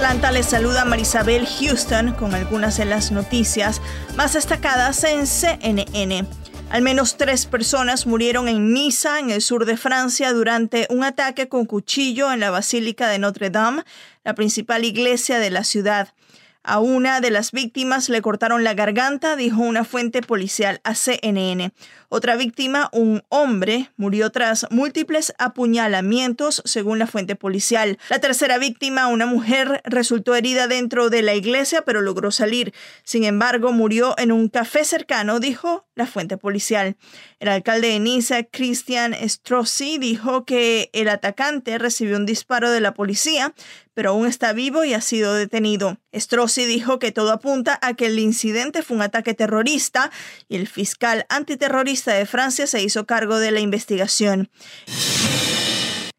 Atlanta les saluda Marisabel Houston con algunas de las noticias más destacadas en CNN. Al menos tres personas murieron en Niza, en el sur de Francia, durante un ataque con cuchillo en la Basílica de Notre Dame, la principal iglesia de la ciudad. A una de las víctimas le cortaron la garganta, dijo una fuente policial a CNN. Otra víctima, un hombre, murió tras múltiples apuñalamientos, según la fuente policial. La tercera víctima, una mujer, resultó herida dentro de la iglesia, pero logró salir. Sin embargo, murió en un café cercano, dijo la fuente policial. El alcalde de Niza, Christian Strozzi, dijo que el atacante recibió un disparo de la policía, pero aún está vivo y ha sido detenido. Strozzi dijo que todo apunta a que el incidente fue un ataque terrorista y el fiscal antiterrorista de Francia se hizo cargo de la investigación.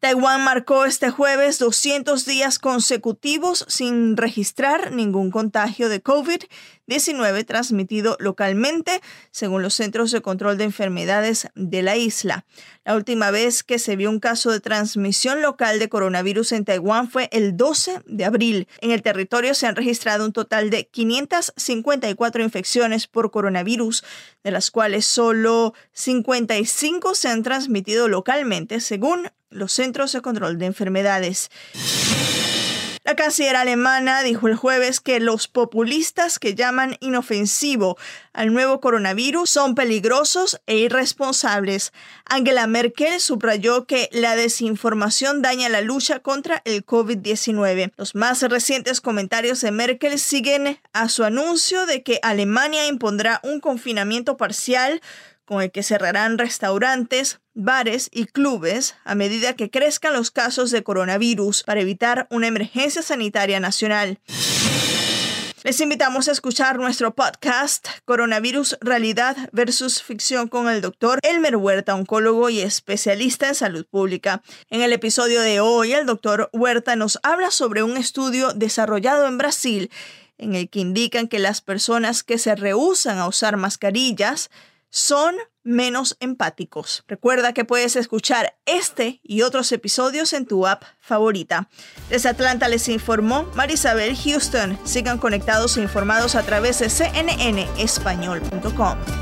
Taiwán marcó este jueves 200 días consecutivos sin registrar ningún contagio de COVID-19 transmitido localmente, según los Centros de Control de Enfermedades de la isla. La última vez que se vio un caso de transmisión local de coronavirus en Taiwán fue el 12 de abril. En el territorio se han registrado un total de 554 infecciones por coronavirus, de las cuales solo 55 se han transmitido localmente, según los Centros de Control de Enfermedades. La canciller alemana dijo el jueves que los populistas que llaman inofensivo al nuevo coronavirus son peligrosos e irresponsables. Angela Merkel subrayó que la desinformación daña la lucha contra el COVID-19. Los más recientes comentarios de Merkel siguen a su anuncio de que Alemania impondrá un confinamiento parcial con el que cerrarán restaurantes, bares y clubes a medida que crezcan los casos de coronavirus para evitar una emergencia sanitaria nacional. Les invitamos a escuchar nuestro podcast Coronavirus Realidad versus Ficción con el doctor Elmer Huerta, oncólogo y especialista en salud pública. En el episodio de hoy, el doctor Huerta nos habla sobre un estudio desarrollado en Brasil en el que indican que las personas que se rehusan a usar mascarillas son menos empáticos. Recuerda que puedes escuchar este y otros episodios en tu app favorita. Desde Atlanta les informó Marisabel Houston. Sigan conectados e informados a través de cnnespañol.com.